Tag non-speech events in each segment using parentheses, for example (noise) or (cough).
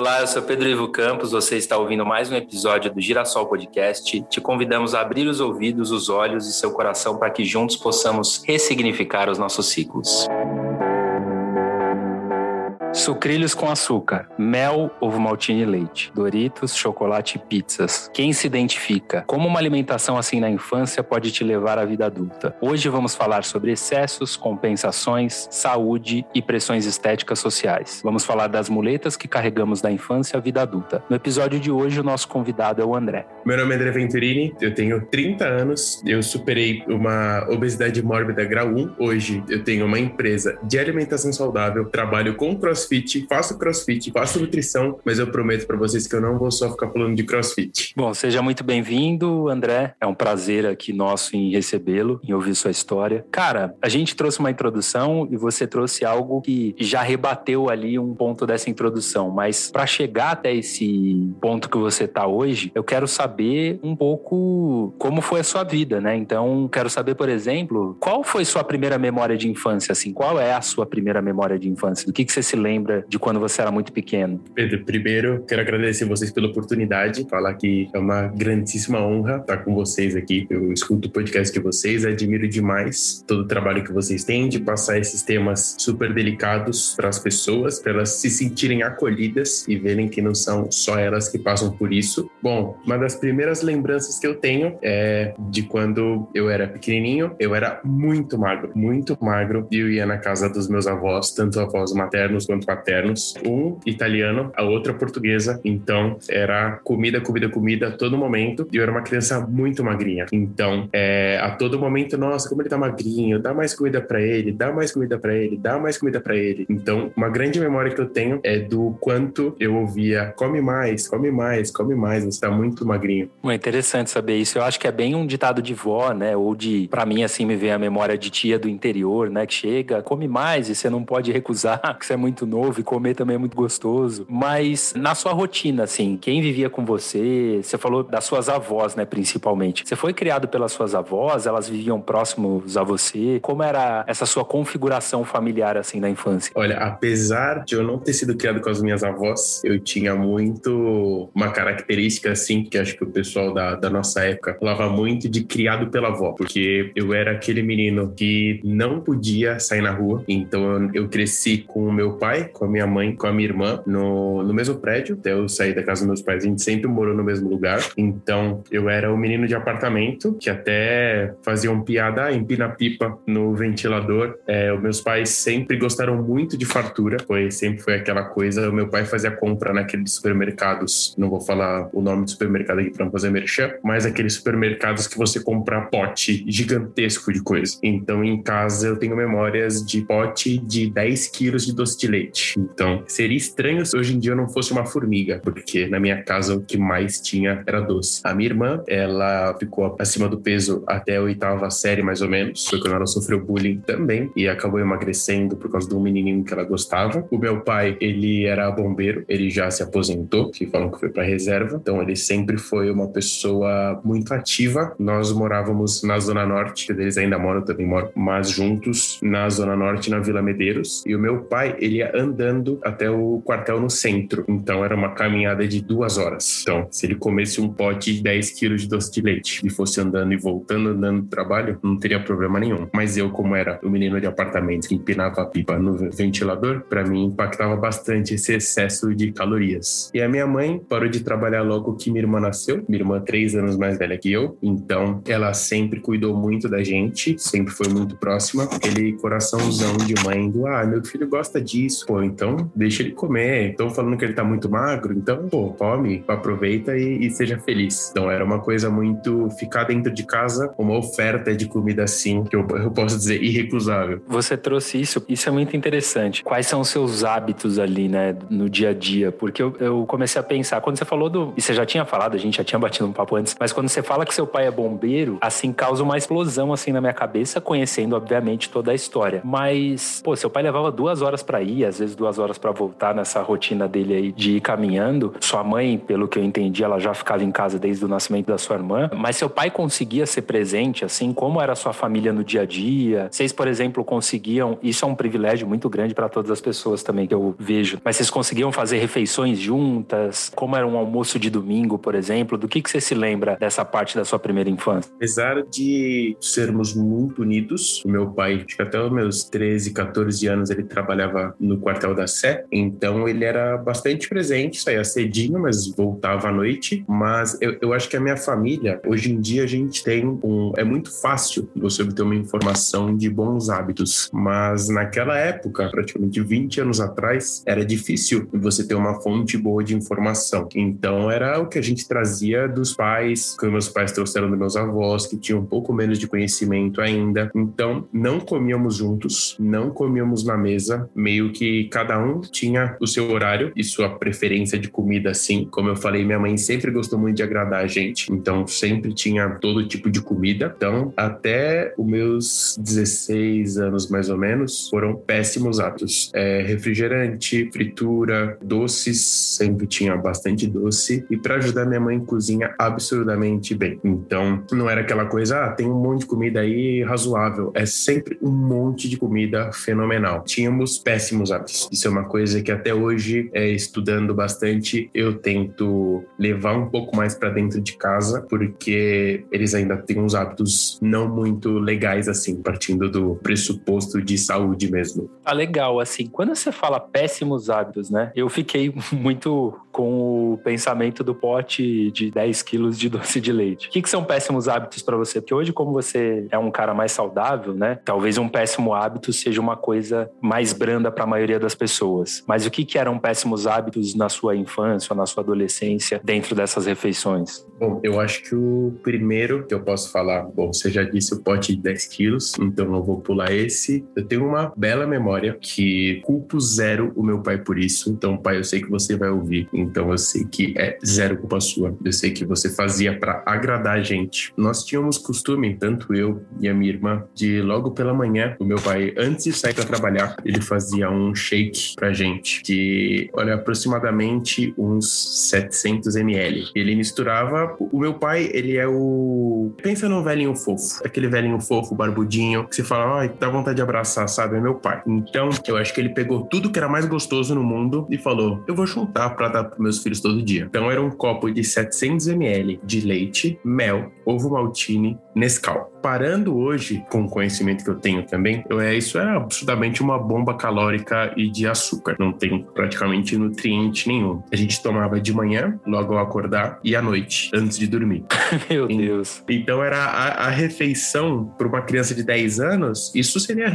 Olá, eu sou Pedro Ivo Campos, você está ouvindo mais um episódio do Girassol Podcast. Te convidamos a abrir os ouvidos, os olhos e seu coração para que juntos possamos ressignificar os nossos ciclos. Sucrilhos com açúcar, mel, ovo maltine e leite, Doritos, chocolate e pizzas. Quem se identifica? Como uma alimentação assim na infância pode te levar à vida adulta? Hoje vamos falar sobre excessos, compensações, saúde e pressões estéticas sociais. Vamos falar das muletas que carregamos da infância à vida adulta. No episódio de hoje, o nosso convidado é o André. Meu nome é André Venturini, eu tenho 30 anos, eu superei uma obesidade mórbida grau 1. Hoje eu tenho uma empresa de alimentação saudável, trabalho com crossfit crossfit, faço crossfit, faço nutrição, mas eu prometo para vocês que eu não vou só ficar falando de crossfit. Bom, seja muito bem-vindo, André. É um prazer aqui nosso em recebê-lo, em ouvir sua história. Cara, a gente trouxe uma introdução e você trouxe algo que já rebateu ali um ponto dessa introdução, mas para chegar até esse ponto que você tá hoje, eu quero saber um pouco como foi a sua vida, né? Então, quero saber, por exemplo, qual foi sua primeira memória de infância, assim? Qual é a sua primeira memória de infância? Do que, que você se lembra? Lembra de quando você era muito pequeno? Pedro, primeiro quero agradecer vocês pela oportunidade, falar que é uma grandíssima honra estar com vocês aqui. Eu escuto o podcast de vocês, admiro demais todo o trabalho que vocês têm de passar esses temas super delicados para as pessoas, para elas se sentirem acolhidas e verem que não são só elas que passam por isso. Bom, uma das primeiras lembranças que eu tenho é de quando eu era pequenininho, eu era muito magro, muito magro, e eu ia na casa dos meus avós, tanto avós maternos quanto paternos, um italiano, a outra portuguesa. Então era comida, comida, comida a todo momento. E eu era uma criança muito magrinha. Então, é, a todo momento, nossa, como ele tá magrinho, dá mais comida para ele, dá mais comida para ele, dá mais comida para ele. Então, uma grande memória que eu tenho é do quanto eu ouvia: come mais, come mais, come mais, você tá muito magrinho. É interessante saber isso. Eu acho que é bem um ditado de vó, né? Ou de, para mim, assim, me vem a memória de tia do interior, né? Que chega, come mais e você não pode recusar, (laughs) que você é muito novo e comer também é muito gostoso. Mas na sua rotina, assim, quem vivia com você? Você falou das suas avós, né, principalmente. Você foi criado pelas suas avós? Elas viviam próximos a você? Como era essa sua configuração familiar, assim, na infância? Olha, apesar de eu não ter sido criado com as minhas avós, eu tinha muito uma característica, assim, que acho que o pessoal da, da nossa época falava muito de criado pela avó, porque eu era aquele menino que não podia sair na rua, então eu, eu cresci com o meu pai pai, com a minha mãe, com a minha irmã no, no mesmo prédio. Até eu sair da casa dos meus pais, a gente sempre morou no mesmo lugar. Então, eu era o menino de apartamento que até faziam piada, ah, empina pipa no ventilador. É, os meus pais sempre gostaram muito de fartura, foi sempre foi aquela coisa. O meu pai fazia compra naqueles supermercados, não vou falar o nome do supermercado aqui para não fazer merchan, mas aqueles supermercados que você compra pote gigantesco de coisa. Então, em casa, eu tenho memórias de pote de 10 quilos de doce de leite leite. Então, seria estranho se hoje em dia eu não fosse uma formiga, porque na minha casa o que mais tinha era doce. A minha irmã, ela ficou acima do peso até a oitava série, mais ou menos. Foi quando ela sofreu bullying também e acabou emagrecendo por causa de um menininho que ela gostava. O meu pai, ele era bombeiro, ele já se aposentou, que falam que foi para reserva. Então, ele sempre foi uma pessoa muito ativa. Nós morávamos na Zona Norte, eles ainda moram, também moram, mas juntos na Zona Norte, na Vila Medeiros. E o meu pai, ele ia andando até o quartel no centro. Então era uma caminhada de duas horas. Então, se ele comesse um pote de 10 quilos de doce de leite e fosse andando e voltando, andando do trabalho, não teria problema nenhum. Mas eu, como era o menino de apartamento que empinava a pipa no ventilador, para mim impactava bastante esse excesso de calorias. E a minha mãe parou de trabalhar logo que minha irmã nasceu. Minha irmã, três anos mais velha que eu. Então, ela sempre cuidou muito da gente, sempre foi muito próxima. Aquele coraçãozão de mãe do, ah, meu filho gosta disso isso, então deixa ele comer. Estão falando que ele tá muito magro, então, pô, come, aproveita e, e, seja feliz. Então era uma coisa muito ficar dentro de casa, uma oferta de comida assim, que eu, eu posso dizer irrecusável. Você trouxe isso, isso é muito interessante. Quais são os seus hábitos ali, né, no dia a dia? Porque eu, eu comecei a pensar, quando você falou do. E você já tinha falado, a gente já tinha batido um papo antes, mas quando você fala que seu pai é bombeiro, assim, causa uma explosão assim na minha cabeça, conhecendo, obviamente, toda a história. Mas, pô, seu pai levava duas horas para ir, às vezes duas horas para voltar nessa rotina dele aí de ir caminhando. Sua mãe, pelo que eu entendi, ela já ficava em casa desde o nascimento da sua irmã. Mas seu pai conseguia ser presente, assim? Como era sua família no dia a dia? Vocês, por exemplo, conseguiam. Isso é um privilégio muito grande para todas as pessoas também que eu vejo. Mas vocês conseguiam fazer refeições juntas? Como era um almoço de domingo, por exemplo? Do que, que você se lembra dessa parte da sua primeira infância? Apesar de sermos muito unidos, meu pai, acho que até os meus 13, 14 anos, ele trabalhava no quartel da Sé, então ele era bastante presente, saía cedinho, mas voltava à noite. Mas eu, eu acho que a minha família, hoje em dia, a gente tem um. É muito fácil você obter uma informação de bons hábitos, mas naquela época, praticamente 20 anos atrás, era difícil você ter uma fonte boa de informação. Então era o que a gente trazia dos pais, que meus pais trouxeram dos meus avós, que tinham um pouco menos de conhecimento ainda. Então não comíamos juntos, não comíamos na mesa, meio que cada um tinha o seu horário e sua preferência de comida, assim. Como eu falei, minha mãe sempre gostou muito de agradar a gente, então sempre tinha todo tipo de comida. Então, até os meus 16 anos mais ou menos, foram péssimos hábitos. É, refrigerante, fritura, doces, sempre tinha bastante doce. E para ajudar minha mãe cozinha absurdamente bem. Então, não era aquela coisa, ah, tem um monte de comida aí razoável. É sempre um monte de comida fenomenal. Tínhamos péssimos hábitos. Isso é uma coisa que até hoje, é, estudando bastante, eu tento levar um pouco mais para dentro de casa, porque eles ainda têm uns hábitos não muito legais assim, partindo do pressuposto de saúde mesmo. Ah, legal. Assim, quando você fala péssimos hábitos, né? Eu fiquei (laughs) muito com o pensamento do pote de 10 quilos de (laughs) doce de leite. O que, que são péssimos hábitos para você? Porque hoje, como você é um cara mais saudável, né? Talvez um péssimo hábito seja uma coisa mais branda para a maioria das pessoas. Mas o que, que eram péssimos hábitos na sua infância ou na sua adolescência dentro dessas refeições? Bom, eu acho que o primeiro que eu posso falar, bom, você já disse o pote de 10 quilos, então eu vou pular esse. Eu tenho uma bela memória que culpo zero o meu pai por isso. Então, pai, eu sei que você vai ouvir. Então, eu sei que é zero culpa sua. Eu sei que você fazia para agradar a gente. Nós tínhamos costume, tanto eu e a minha irmã, de logo pela manhã, o meu pai, antes de sair para trabalhar, ele fazia um shake pra gente de, olha, aproximadamente uns 700 ml. Ele misturava. O meu pai, ele é o. Pensa num velhinho fofo. Aquele velhinho fofo, barbudinho, que você fala, ai, dá vontade de abraçar, sabe? É meu pai. Então, eu acho que ele pegou tudo que era mais gostoso no mundo e falou: eu vou juntar para dar pros meus filhos todo dia. Então, era um copo de 700 ml de leite, mel, ovo maltine, Nescau. Parando hoje, com o conhecimento que eu tenho também, eu, é, isso é absurdamente uma bomba calórica e de açúcar. Não tem praticamente nutriente nenhum. A gente tomava de manhã, logo ao acordar, e à noite, antes de dormir. (laughs) Meu Deus. Então era a, a refeição para uma criança de 10 anos, isso seria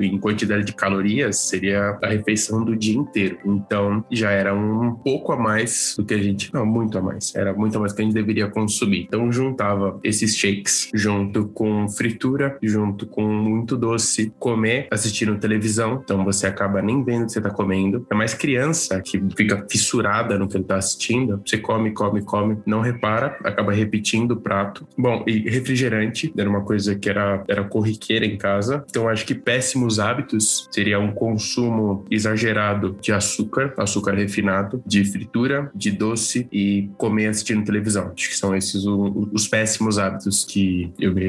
em quantidade de calorias, seria a refeição do dia inteiro. Então já era um pouco a mais do que a gente, não, muito a mais. Era muito a mais que a gente deveria consumir. Então juntava esses shakes junto com fritura, junto com muito doce, comer assistindo televisão, então você acaba nem vendo o que você tá comendo. É mais criança que fica fissurada no que ele tá assistindo, você come, come, come, não repara, acaba repetindo o prato. Bom, e refrigerante era uma coisa que era, era corriqueira em casa, então acho que péssimos hábitos seria um consumo exagerado de açúcar, açúcar refinado, de fritura, de doce e comer assistindo televisão. Acho que são esses os, os péssimos hábitos que eu me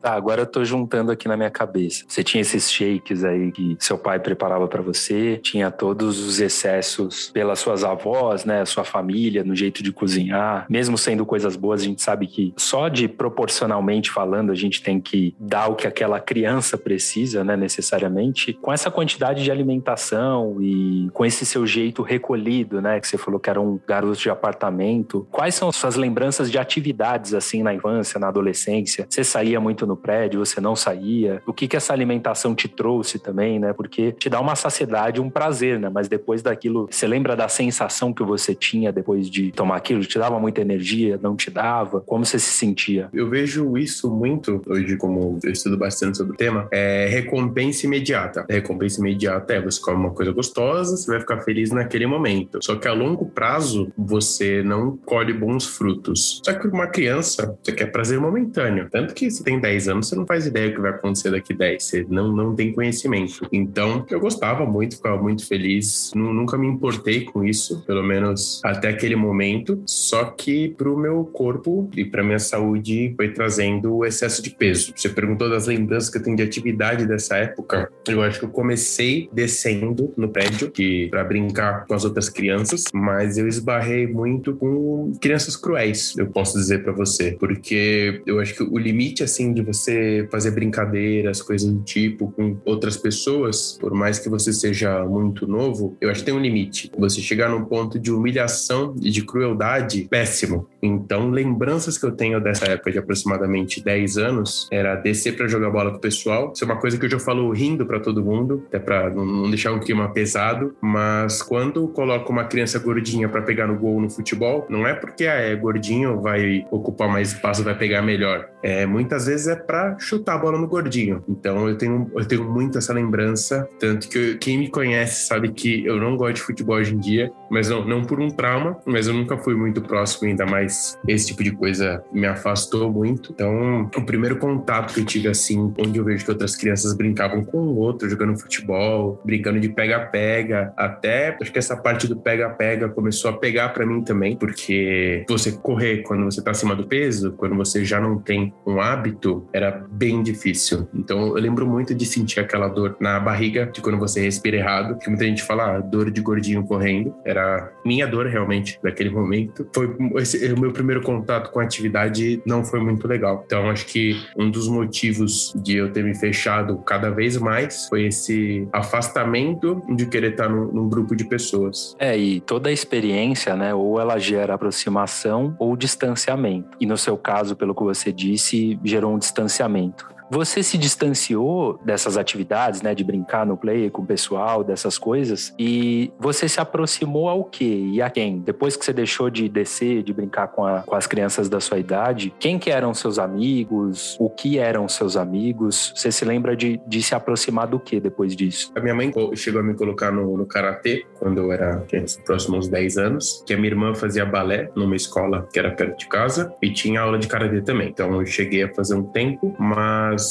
Tá, agora eu tô juntando aqui na minha cabeça. Você tinha esses shakes aí que seu pai preparava para você, tinha todos os excessos pelas suas avós, né, sua família, no jeito de cozinhar. Mesmo sendo coisas boas, a gente sabe que só de proporcionalmente falando, a gente tem que dar o que aquela criança precisa, né, necessariamente. Com essa quantidade de alimentação e com esse seu jeito recolhido, né, que você falou que era um garoto de apartamento. Quais são suas lembranças de atividades assim na infância, na adolescência? Você saía muito no prédio, você não saía? O que que essa alimentação te trouxe também, né? Porque te dá uma saciedade, um prazer, né? Mas depois daquilo, você lembra da sensação que você tinha depois de tomar aquilo? Te dava muita energia? Não te dava? Como você se sentia? Eu vejo isso muito hoje, como eu estudo bastante sobre o tema, é recompensa imediata. Recompensa imediata é você come uma coisa gostosa, você vai ficar feliz naquele momento. Só que a longo prazo, você não colhe bons frutos. Só que uma criança, você quer prazer momentâneo. Tanto que você tem tem 10 anos, você não faz ideia do que vai acontecer daqui 10. Você não, não tem conhecimento. Então, eu gostava muito, ficava muito feliz. Nunca me importei com isso, pelo menos até aquele momento. Só que pro meu corpo e pra minha saúde foi trazendo o excesso de peso. Você perguntou das lembranças que eu tenho de atividade dessa época. Eu acho que eu comecei descendo no prédio para brincar com as outras crianças, mas eu esbarrei muito com crianças cruéis, eu posso dizer para você, porque eu acho que o limite assim de você fazer brincadeiras, coisas do tipo com outras pessoas, por mais que você seja muito novo, eu acho que tem um limite. Você chegar num ponto de humilhação e de crueldade, péssimo. Então, lembranças que eu tenho dessa época de aproximadamente 10 anos era descer para jogar bola com o pessoal. Isso é uma coisa que eu já falo rindo para todo mundo, até para não deixar um clima pesado, mas quando coloco uma criança gordinha para pegar no gol no futebol, não é porque ah, é gordinho vai ocupar mais espaço, vai pegar melhor. É, muitas vezes é para chutar a bola no gordinho. Então eu tenho, eu tenho muito essa lembrança, tanto que eu, quem me conhece sabe que eu não gosto de futebol hoje em dia, mas não, não por um trauma, mas eu nunca fui muito próximo, ainda mais esse tipo de coisa me afastou muito. Então, o primeiro contato que eu tive assim, onde eu vejo que outras crianças brincavam com o outro, jogando futebol, brincando de pega-pega, até acho que essa parte do pega-pega começou a pegar para mim também, porque você correr quando você tá acima do peso, quando você já não tem um hábito, era bem difícil. Então, eu lembro muito de sentir aquela dor na barriga, de quando você respira errado, que muita gente fala, ah, dor de gordinho correndo. Era minha dor realmente naquele momento. Foi esse, o meu primeiro contato com a atividade não foi muito legal. Então, acho que um dos motivos de eu ter me fechado cada vez mais foi esse afastamento de querer estar num, num grupo de pessoas. É, e toda a experiência, né, ou ela gera aproximação ou distanciamento. E no seu caso, pelo que você disse, gerou um distanciamento. Você se distanciou dessas atividades, né, de brincar no play com o pessoal, dessas coisas, e você se aproximou ao quê e a quem? Depois que você deixou de descer, de brincar com, a, com as crianças da sua idade, quem que eram seus amigos? O que eram seus amigos? Você se lembra de, de se aproximar do que depois disso? A minha mãe chegou a me colocar no, no karatê quando eu era próximo aos 10 anos, que a minha irmã fazia balé numa escola que era perto de casa e tinha aula de karatê também. Então eu cheguei a fazer um tempo, mas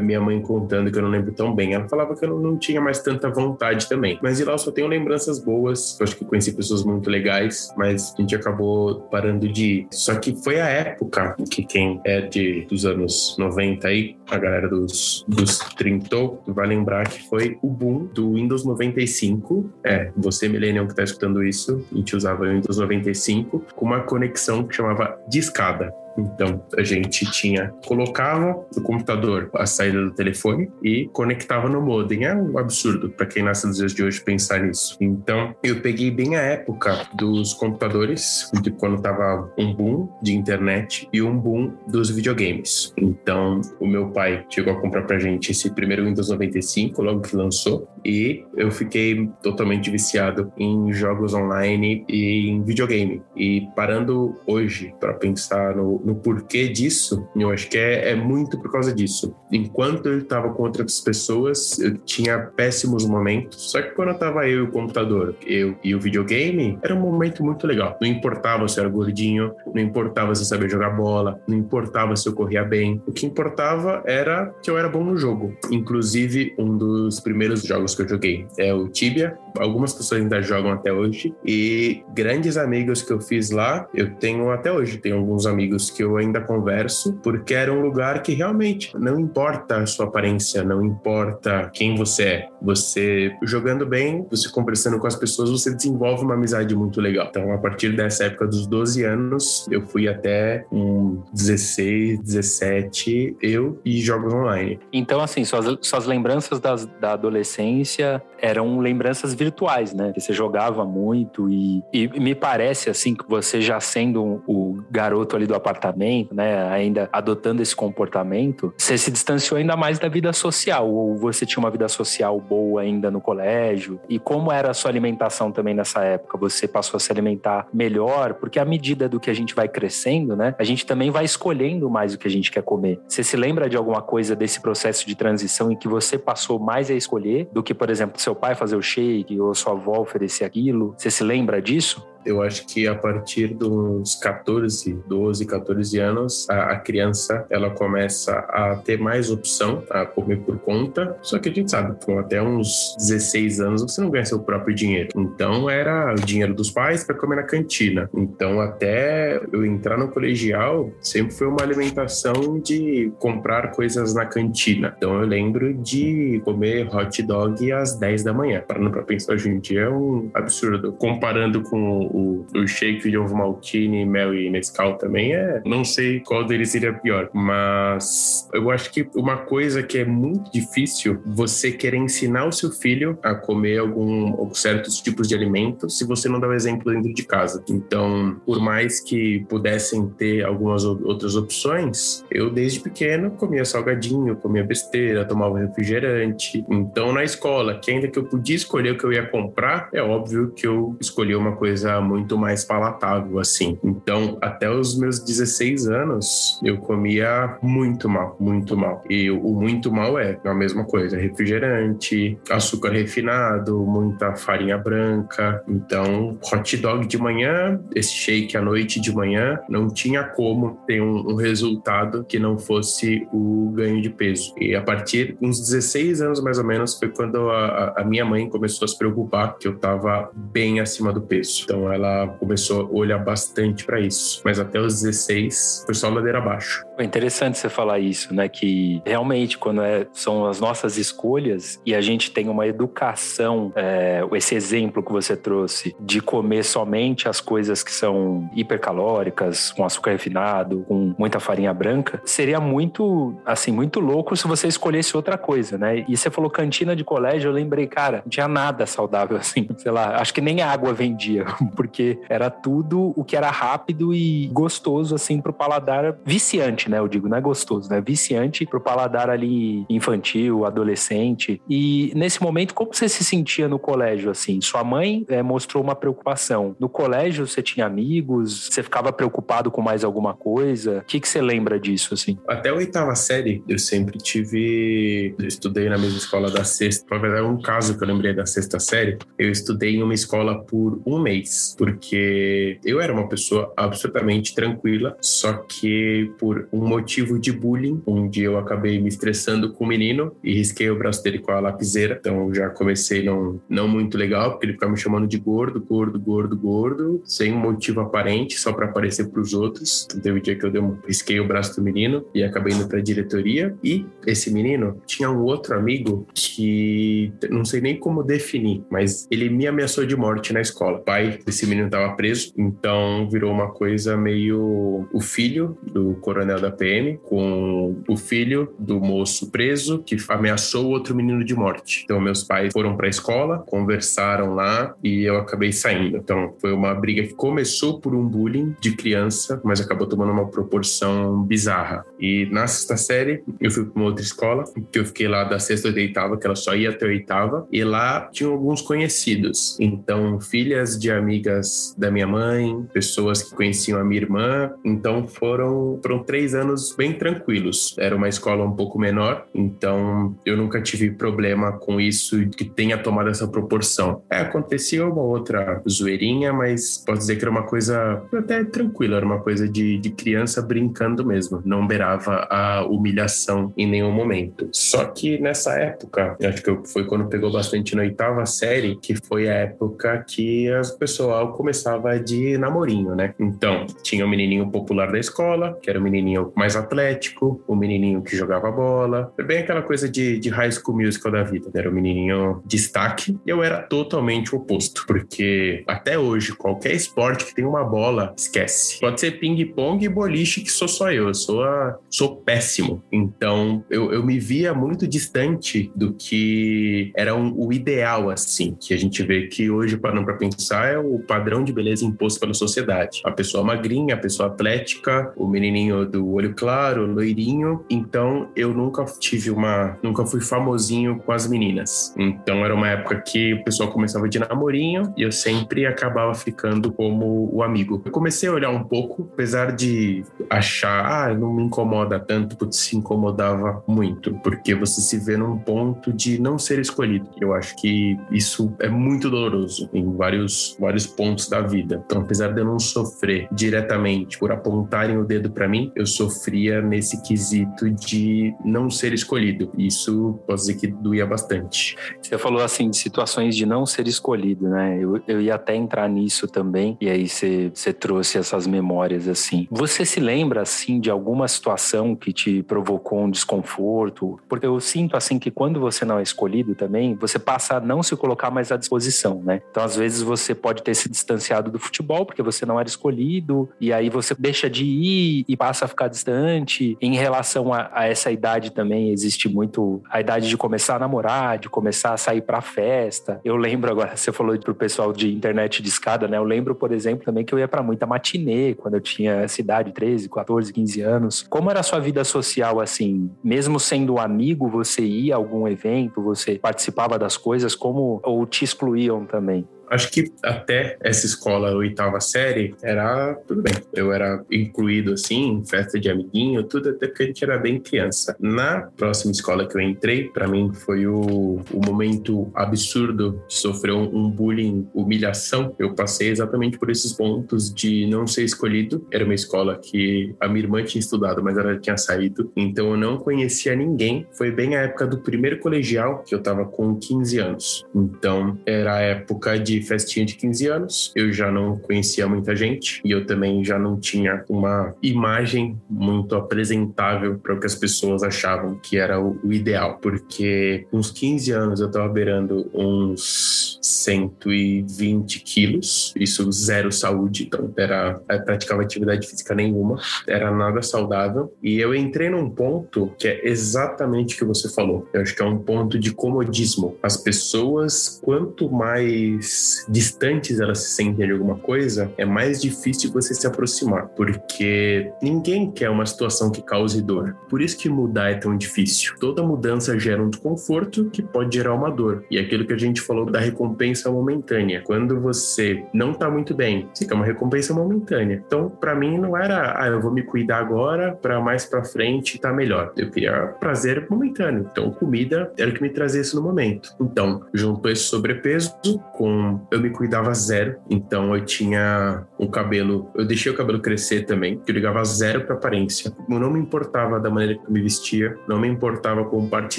minha mãe contando que eu não lembro tão bem, ela falava que eu não, não tinha mais tanta vontade também. Mas de lá eu só tenho lembranças boas, eu acho que conheci pessoas muito legais, mas a gente acabou parando de ir. Só que foi a época que quem é de, dos anos 90 aí, a galera dos, dos 30, vai lembrar que foi o boom do Windows 95. É, você, Millennium, que tá escutando isso, a gente usava o Windows 95 com uma conexão que chamava discada. Então a gente tinha colocava no computador a saída do telefone e conectava no modem. É um absurdo para quem nasce nos dias de hoje pensar nisso. Então eu peguei bem a época dos computadores, de quando tava um boom de internet e um boom dos videogames. Então o meu pai chegou a comprar pra gente esse primeiro Windows 95 logo que lançou e eu fiquei totalmente viciado em jogos online e em videogame. E parando hoje para pensar no, no porquê disso, eu acho que é, é muito por causa disso. Enquanto eu estava com outras pessoas, eu tinha péssimos momentos. Só que quando eu tava eu e o computador, eu e o videogame, era um momento muito legal. Não importava se eu era gordinho, não importava se eu sabia jogar bola, não importava se eu corria bem. O que importava era que eu era bom no jogo. Inclusive, um dos primeiros jogos que eu joguei é o Tibia. Algumas pessoas ainda jogam até hoje. E grandes amigos que eu fiz lá, eu tenho até hoje. Tenho alguns amigos que eu ainda converso, porque era um lugar que realmente não importa a sua aparência, não importa quem você é. Você jogando bem, você conversando com as pessoas, você desenvolve uma amizade muito legal. Então, a partir dessa época dos 12 anos, eu fui até um 16, 17, eu e jogos online. Então, assim, suas, suas lembranças das, da adolescência eram lembranças virtuais, né? Você jogava muito e, e me parece, assim, que você já sendo o garoto ali do apartamento, né, ainda adotando esse comportamento, você se distanciou ainda mais da vida social, ou você tinha uma vida social boa ainda no colégio? E como era a sua alimentação também nessa época? Você passou a se alimentar melhor? Porque à medida do que a gente vai crescendo, né, a gente também vai escolhendo mais o que a gente quer comer. Você se lembra de alguma coisa desse processo de transição em que você passou mais a escolher do que, por exemplo, seu pai fazer o shake ou sua avó oferecer aquilo? Você se lembra disso? Eu acho que a partir dos 14, 12, 14 anos, a, a criança ela começa a ter mais opção a comer por conta. Só que a gente sabe, com até uns 16 anos você não ganha seu próprio dinheiro. Então era o dinheiro dos pais para comer na cantina. Então até eu entrar no colegial, sempre foi uma alimentação de comprar coisas na cantina. Então eu lembro de comer hot dog às 10 da manhã. Parando para pensar hoje em dia é um absurdo. Comparando com o, o shake de ovo maltine, mel e Nescau também é, não sei qual deles seria pior, mas eu acho que uma coisa que é muito difícil você querer ensinar o seu filho a comer algum certos tipos de alimentos se você não dá o exemplo dentro de casa. Então, por mais que pudessem ter algumas outras opções, eu desde pequeno comia salgadinho, comia besteira, tomava refrigerante. Então, na escola, que ainda que eu podia escolher o que eu ia comprar, é óbvio que eu escolhi uma coisa muito mais palatável assim. Então, até os meus 16 anos, eu comia muito mal, muito mal. E o muito mal é a mesma coisa, refrigerante, açúcar refinado, muita farinha branca. Então, hot dog de manhã, esse shake à noite de manhã, não tinha como ter um, um resultado que não fosse o ganho de peso. E a partir uns 16 anos mais ou menos foi quando a, a minha mãe começou a se preocupar que eu estava bem acima do peso. Então ela começou a olhar bastante para isso. Mas até os 16 foi só ladeira abaixo. É interessante você falar isso, né? Que realmente, quando é, são as nossas escolhas e a gente tem uma educação, é, esse exemplo que você trouxe, de comer somente as coisas que são hipercalóricas, com açúcar refinado, com muita farinha branca, seria muito, assim, muito louco se você escolhesse outra coisa, né? E você falou cantina de colégio, eu lembrei, cara, não tinha nada saudável (laughs) assim, sei lá, acho que nem água vendia, (laughs) porque era tudo o que era rápido e gostoso, assim, pro paladar viciante viciante, né? Eu digo, não é gostoso, né? Viciante pro paladar ali infantil, adolescente. E nesse momento, como você se sentia no colégio, assim? Sua mãe é, mostrou uma preocupação. No colégio, você tinha amigos? Você ficava preocupado com mais alguma coisa? O que, que você lembra disso, assim? Até a oitava série, eu sempre tive... Eu estudei na mesma escola da sexta. Na verdade, um caso que eu lembrei da sexta série. Eu estudei em uma escola por um mês, porque eu era uma pessoa absolutamente tranquila, só que por um motivo de bullying, onde eu acabei me estressando com o menino e risquei o braço dele com a lapiseira. Então já comecei não, não muito legal, porque ele ficava me chamando de gordo, gordo, gordo, gordo, sem um motivo aparente, só para aparecer para os outros. Então, teve um dia que eu dei um, risquei o braço do menino e acabei indo para a diretoria. E esse menino tinha um outro amigo que não sei nem como definir, mas ele me ameaçou de morte na escola. O pai desse menino estava preso, então virou uma coisa meio o filho do coronel da PM com o filho do moço preso que ameaçou outro menino de morte. Então, meus pais foram para a escola, conversaram lá e eu acabei saindo. Então, foi uma briga que começou por um bullying de criança, mas acabou tomando uma proporção bizarra. E na sexta série, eu fui para uma outra escola, que eu fiquei lá da sexta e oitava, que ela só ia até oitava, e lá tinham alguns conhecidos. Então, filhas de amigas da minha mãe, pessoas que conheciam a minha irmã. Então, foram, foram três anos bem tranquilos. Era uma escola um pouco menor, então eu nunca tive problema com isso que tenha tomado essa proporção. É, acontecia uma outra zoeirinha, mas posso dizer que era uma coisa até tranquila, era uma coisa de, de criança brincando mesmo. Não beirava a humilhação em nenhum momento. Só que nessa época, acho que foi quando pegou bastante na oitava série, que foi a época que o pessoal começava de namorinho, né? Então, tinha o um menininho popular da escola, que era o menininho mais atlético, o menininho que jogava bola. Foi bem aquela coisa de, de high school musical da vida. Era o menininho destaque. Eu era totalmente o oposto, porque até hoje, qualquer esporte que tem uma bola, esquece. Pode ser ping-pong e boliche, que sou só eu. Eu sou, a, sou péssimo. Então, eu, eu me via muito distante do que era um, o ideal, assim, que a gente vê que hoje, parando para pensar, é o padrão de beleza imposto pela sociedade. A pessoa magrinha, a pessoa atlética, o menininho do olho claro, loirinho. Então eu nunca tive uma. Nunca fui famosinho com as meninas. Então era uma época que o pessoal começava de namorinho e eu sempre acabava ficando como o amigo. Eu comecei a olhar um pouco, apesar de achar, ah, não me incomoda tanto, porque se incomodava muito, porque você se vê num ponto de não ser escolhido. Eu acho que isso é muito doloroso em vários, vários pontos da vida. Então, apesar de eu não sofrer diretamente por apontarem o dedo para mim, eu sofria nesse quesito de não ser escolhido. Isso posso dizer que doía bastante. Você falou assim de situações de não ser escolhido, né? Eu, eu ia até entrar nisso também, e aí você, você trouxe essas memórias assim. Você se lembra assim de alguma situação que te provocou um desconforto? Porque eu sinto assim que quando você não é escolhido também, você passa a não se colocar mais à disposição, né? Então, às vezes você pode ter se distanciado do futebol porque você não era escolhido, e aí você deixa de ir e passa a ficar distante. Em relação a, a essa idade também, existe muito a idade de começar a namorar, de começar a sair pra festa. Eu lembro agora, (laughs) você falou pro pessoal de internet de escada, né? Eu lembro, por exemplo, também que eu ia para muita matinê quando eu tinha essa idade, 13, 14, 15 anos. Como era a sua vida social assim? Mesmo sendo amigo, você ia a algum evento, você participava das coisas, como ou te excluíam também? Acho que até essa escola, oitava série, era tudo bem. Eu era incluído assim, em festa de amiguinho, tudo, até porque a gente era bem criança. Na próxima escola que eu entrei, para mim foi o, o momento absurdo de sofrer um, bullying, humilhação. Eu passei exatamente por esses pontos de não ser escolhido. Era uma escola que a minha irmã tinha estudado, mas ela tinha saído. Então eu não conhecia ninguém. Foi bem a época do primeiro colegial, que eu tava com 15 anos. Então era a época de festinha de 15 anos, eu já não conhecia muita gente e eu também já não tinha uma imagem muito apresentável para o que as pessoas achavam que era o, o ideal, porque uns 15 anos eu estava beirando uns 120 quilos, isso zero saúde, então era eu praticava atividade física nenhuma, era nada saudável e eu entrei num ponto que é exatamente o que você falou. Eu acho que é um ponto de comodismo. As pessoas, quanto mais distantes elas se sentem de alguma coisa, é mais difícil você se aproximar, porque ninguém quer uma situação que cause dor. Por isso que mudar é tão difícil. Toda mudança gera um desconforto que pode gerar uma dor. E é aquilo que a gente falou da recompensa momentânea. Quando você não tá muito bem, fica uma recompensa momentânea. Então, para mim não era, ah, eu vou me cuidar agora para mais para frente tá melhor. Eu queria prazer momentâneo. Então, comida era o que me trazia isso no momento. Então, juntou esse sobrepeso com eu me cuidava zero, então eu tinha o cabelo, eu deixei o cabelo crescer também, que eu ligava zero para aparência. Eu não me importava da maneira que eu me vestia, não me importava com parte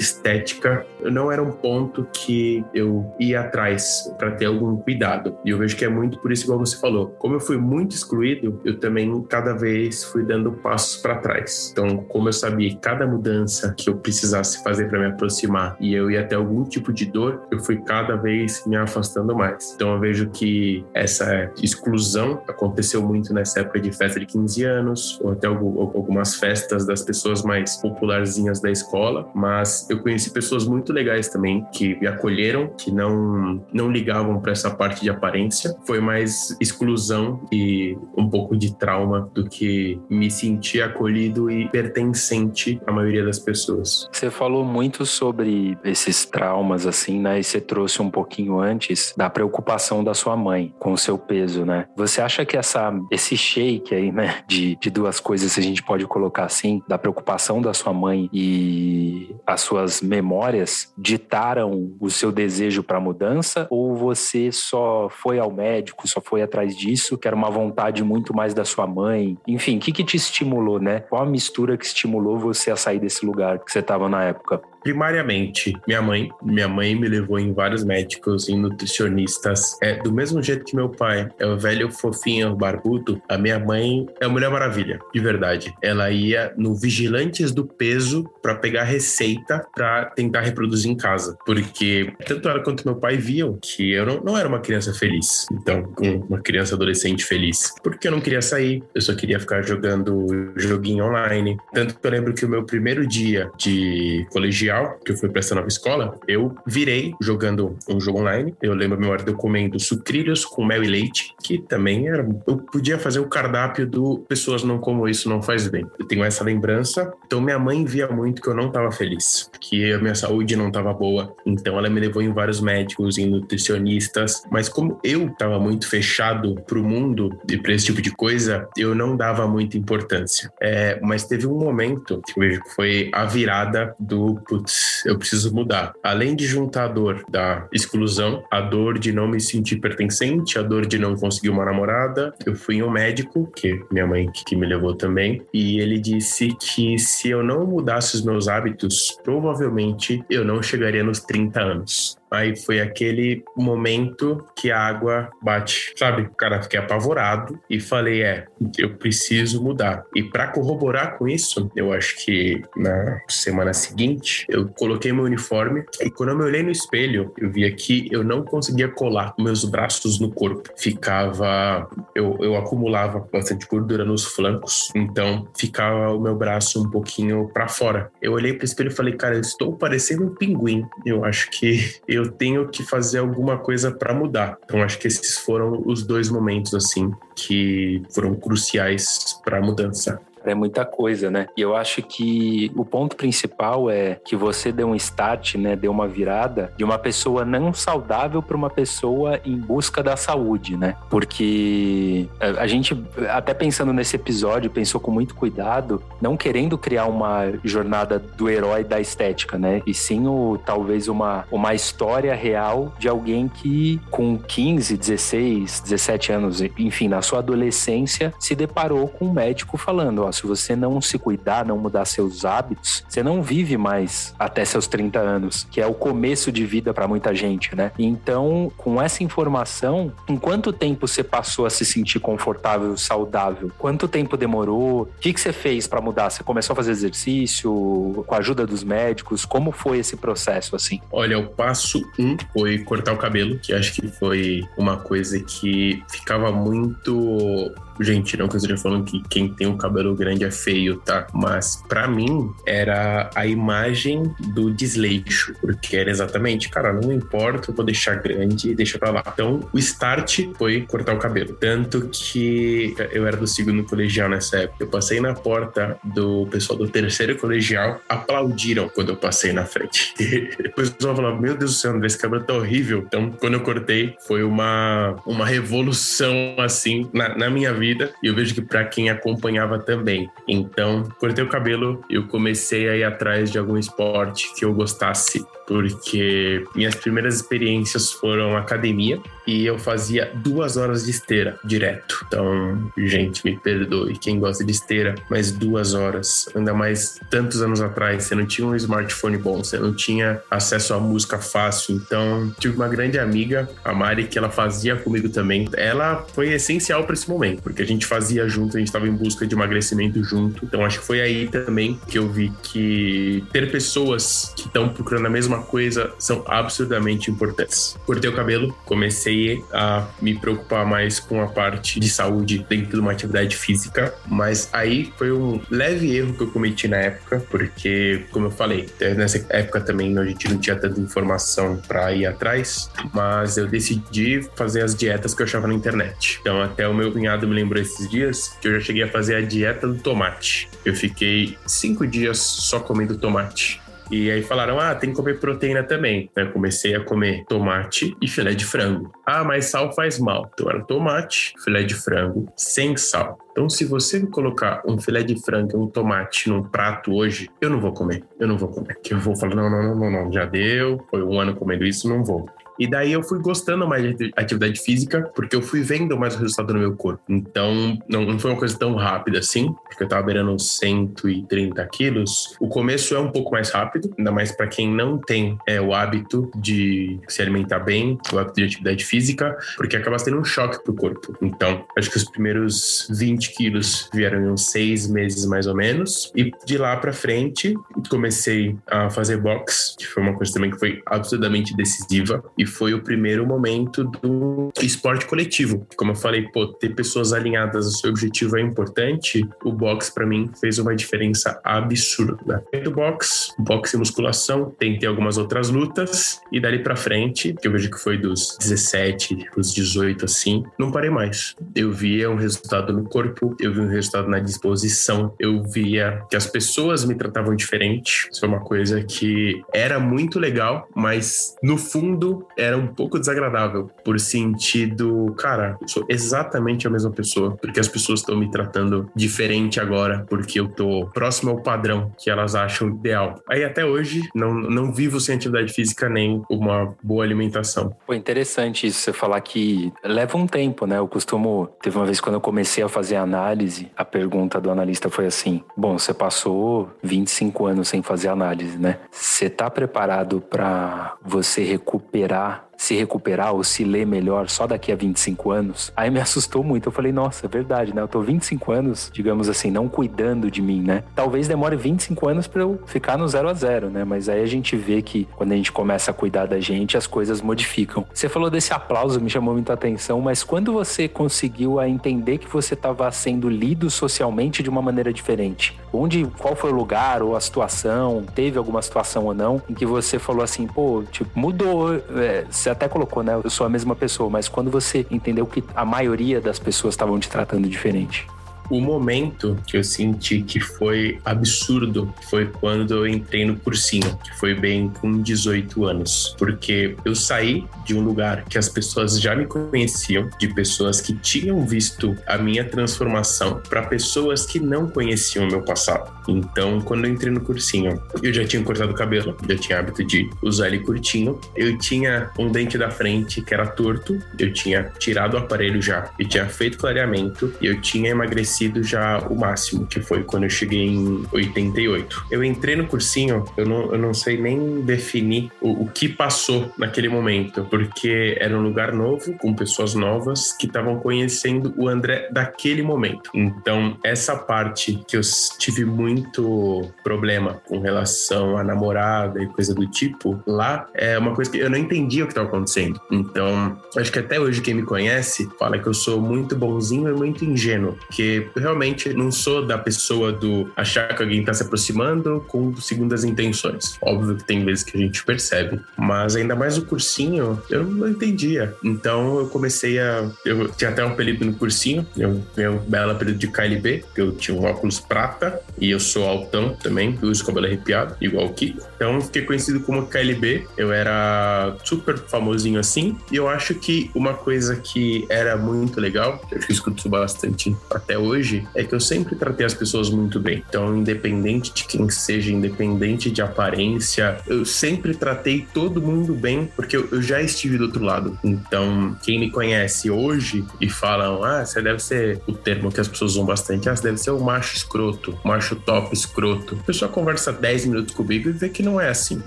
estética, não era um ponto que eu ia atrás para ter algum cuidado. E eu vejo que é muito por isso igual você falou. Como eu fui muito excluído, eu também cada vez fui dando passos para trás. Então, como eu sabia cada mudança que eu precisasse fazer para me aproximar e eu ia ter algum tipo de dor, eu fui cada vez me afastando mais. Então eu vejo que essa exclusão aconteceu muito nessa época de festa de 15 anos, ou até algumas festas das pessoas mais popularzinhas da escola, mas eu conheci pessoas muito legais também que me acolheram, que não não ligavam para essa parte de aparência. Foi mais exclusão e um pouco de trauma do que me sentir acolhido e pertencente à maioria das pessoas. Você falou muito sobre esses traumas assim, né? E você trouxe um pouquinho antes da preocupação preocupação da sua mãe com o seu peso, né? Você acha que essa, esse shake aí, né, de, de duas coisas, se a gente pode colocar assim, da preocupação da sua mãe e as suas memórias ditaram o seu desejo para mudança? Ou você só foi ao médico, só foi atrás disso, que era uma vontade muito mais da sua mãe? Enfim, o que, que te estimulou, né? Qual a mistura que estimulou você a sair desse lugar que você estava na época? Primariamente minha mãe. Minha mãe me levou em vários médicos, em nutricionistas. É do mesmo jeito que meu pai é o velho fofinho barbudo, a minha mãe é a Mulher Maravilha, de verdade. Ela ia no Vigilantes do Peso para pegar receita para tentar reproduzir em casa, porque tanto ela quanto meu pai viam que eu não, não era uma criança feliz. Então, uma criança adolescente feliz, porque eu não queria sair, eu só queria ficar jogando joguinho online. Tanto que eu lembro que o meu primeiro dia de colegial colegial, que eu fui pra essa nova escola, eu virei jogando um jogo online. Eu lembro meu de eu comendo sucrilhos com mel e leite, que também era. Eu podia fazer o cardápio do Pessoas Não Como Isso Não Faz Bem. Eu tenho essa lembrança. Então, minha mãe via muito que eu não estava feliz, que a minha saúde não estava boa. Então, ela me levou em vários médicos, em nutricionistas. Mas, como eu estava muito fechado pro mundo e para esse tipo de coisa, eu não dava muita importância. É, mas teve um momento que foi a virada do putz, eu preciso mudar. Além de juntar a dor da exclusão, a dor de não me sentir pertencente, a dor de não conseguir uma namorada, eu fui em um médico, que minha mãe que me levou também, e ele disse que se eu não mudasse os meus hábitos, provavelmente eu não chegaria nos 30 anos. Aí foi aquele momento que a água bate, sabe? O cara fiquei apavorado e falei: é, eu preciso mudar. E para corroborar com isso, eu acho que na semana seguinte, eu coloquei meu uniforme e quando eu me olhei no espelho, eu vi que eu não conseguia colar meus braços no corpo. Ficava. Eu, eu acumulava bastante gordura nos flancos, então ficava o meu braço um pouquinho para fora. Eu olhei pro espelho e falei: cara, eu estou parecendo um pinguim. Eu acho que (laughs) eu tenho que fazer alguma coisa para mudar. Então acho que esses foram os dois momentos assim que foram cruciais para a mudança é muita coisa, né? E eu acho que o ponto principal é que você deu um start, né? Deu uma virada de uma pessoa não saudável para uma pessoa em busca da saúde, né? Porque a gente, até pensando nesse episódio, pensou com muito cuidado, não querendo criar uma jornada do herói da estética, né? E sim, o, talvez uma, uma história real de alguém que com 15, 16, 17 anos, enfim, na sua adolescência, se deparou com um médico falando: ó, se você não se cuidar, não mudar seus hábitos, você não vive mais até seus 30 anos, que é o começo de vida para muita gente, né? Então, com essa informação, em quanto tempo você passou a se sentir confortável, saudável? Quanto tempo demorou? O que, que você fez para mudar? Você começou a fazer exercício com a ajuda dos médicos? Como foi esse processo assim? Olha, o passo um foi cortar o cabelo, que acho que foi uma coisa que ficava muito Gente, não que eu esteja falando que quem tem o cabelo grande é feio, tá? Mas para mim era a imagem do desleixo, porque era exatamente, cara, não importa, eu vou deixar grande, deixa pra lá. Então, o start foi cortar o cabelo. Tanto que eu era do segundo colegial nessa época. Eu passei na porta do pessoal do terceiro colegial, aplaudiram quando eu passei na frente. (laughs) O pessoal falou: Meu Deus do céu, esse cabelo tá horrível. Então, quando eu cortei, foi uma, uma revolução assim na, na minha vida e eu vejo que para quem acompanhava também. Então, cortei o cabelo, eu comecei a ir atrás de algum esporte que eu gostasse porque minhas primeiras experiências foram academia e eu fazia duas horas de esteira direto. Então, gente, me perdoe quem gosta de esteira, mas duas horas, ainda mais tantos anos atrás, você não tinha um smartphone bom, você não tinha acesso à música fácil. Então, tive uma grande amiga, a Mari, que ela fazia comigo também. Ela foi essencial para esse momento, porque a gente fazia junto, a gente estava em busca de emagrecimento junto. Então, acho que foi aí também que eu vi que ter pessoas que estão procurando a mesma coisa são absurdamente importantes. Cortei o cabelo, comecei a me preocupar mais com a parte de saúde dentro de uma atividade física, mas aí foi um leve erro que eu cometi na época, porque, como eu falei, nessa época também a gente não tinha tanta informação para ir atrás, mas eu decidi fazer as dietas que eu achava na internet. Então, até o meu cunhado me lembrou esses dias que eu já cheguei a fazer a dieta do tomate. Eu fiquei cinco dias só comendo tomate. E aí falaram: ah, tem que comer proteína também. Eu comecei a comer tomate e filé de frango. Ah, mas sal faz mal. Então era tomate, filé de frango, sem sal. Então, se você colocar um filé de frango e um tomate num prato hoje, eu não vou comer. Eu não vou comer. Que eu vou falar: não, não, não, não, não, já deu. Foi um ano comendo isso, não vou. E daí eu fui gostando mais de atividade física, porque eu fui vendo mais o resultado no meu corpo. Então, não, não foi uma coisa tão rápida assim, porque eu tava beirando uns 130 quilos. O começo é um pouco mais rápido, ainda mais para quem não tem é, o hábito de se alimentar bem, o hábito de atividade física, porque acaba tendo um choque pro corpo. Então, acho que os primeiros 20 quilos vieram em uns seis meses mais ou menos. E de lá para frente, comecei a fazer boxe, que foi uma coisa também que foi absurdamente decisiva. E foi o primeiro momento do esporte coletivo. Como eu falei, pô, ter pessoas alinhadas ao seu objetivo é importante. O boxe, para mim, fez uma diferença absurda. Do boxe, boxe e musculação, tentei algumas outras lutas, e dali para frente, que eu vejo que foi dos 17 pros 18, assim, não parei mais. Eu via um resultado no corpo, eu vi um resultado na disposição, eu via que as pessoas me tratavam diferente. Isso é uma coisa que era muito legal, mas no fundo era um pouco desagradável, por sentido, cara, sou exatamente a mesma pessoa, porque as pessoas estão me tratando diferente agora, porque eu tô próximo ao padrão que elas acham ideal. Aí até hoje não, não vivo sem atividade física nem uma boa alimentação. Pô, interessante isso, você falar que leva um tempo, né? Eu costumo. Teve uma vez quando eu comecei a fazer análise, a pergunta do analista foi assim: Bom, você passou 25 anos sem fazer análise, né? Você tá preparado para você recuperar Ah. Se recuperar ou se ler melhor só daqui a 25 anos, aí me (laughs) assustou muito. Eu falei, nossa, é verdade, né? Eu tô 25 anos, digamos assim, não cuidando de mim, né? Talvez demore 25 anos para eu ficar no zero a zero, né? Mas aí a gente vê que quando a gente começa a cuidar da gente, as coisas modificam. Você falou desse aplauso, me chamou muita atenção, mas quando você conseguiu a entender que você estava sendo lido socialmente de uma maneira diferente? Onde, qual foi o lugar ou a situação? Teve alguma situação ou não em que você falou assim, pô, tipo, mudou, é, você até colocou, né? Eu sou a mesma pessoa, mas quando você entendeu que a maioria das pessoas estavam te tratando diferente? O momento que eu senti que foi absurdo foi quando eu entrei no cursinho, que foi bem com 18 anos, porque eu saí de um lugar que as pessoas já me conheciam, de pessoas que tinham visto a minha transformação, para pessoas que não conheciam o meu passado. Então, quando eu entrei no cursinho, eu já tinha cortado o cabelo, já tinha hábito de usar ele curtinho. Eu tinha um dente da frente que era torto, eu tinha tirado o aparelho já, eu tinha feito clareamento e eu tinha emagrecido já o máximo, que foi quando eu cheguei em 88. Eu entrei no cursinho, eu não, eu não sei nem definir o, o que passou naquele momento, porque era um lugar novo, com pessoas novas que estavam conhecendo o André daquele momento. Então, essa parte que eu tive muito muito problema com relação à namorada e coisa do tipo, lá é uma coisa que eu não entendia o que estava acontecendo. Então, acho que até hoje quem me conhece fala que eu sou muito bonzinho e muito ingênuo, que eu realmente não sou da pessoa do achar que alguém está se aproximando com segundas intenções. Óbvio que tem vezes que a gente percebe, mas ainda mais o cursinho, eu não entendia. Então, eu comecei a. Eu tinha até um apelido no cursinho, eu ganhei um belo apelido de KLB, que eu tinha um óculos prata e eu sou altão também, uso cabelo arrepiado, igual o Kiko. Então fiquei conhecido como KLB. Eu era super famosinho assim. E eu acho que uma coisa que era muito legal, eu escuto bastante até hoje, é que eu sempre tratei as pessoas muito bem. Então, independente de quem seja, independente de aparência, eu sempre tratei todo mundo bem, porque eu, eu já estive do outro lado. Então, quem me conhece hoje e falam, ah, você deve ser o termo que as pessoas usam bastante, ah, você deve ser o macho escroto, macho top escroto. A pessoa conversa 10 minutos comigo e vê que não é assim.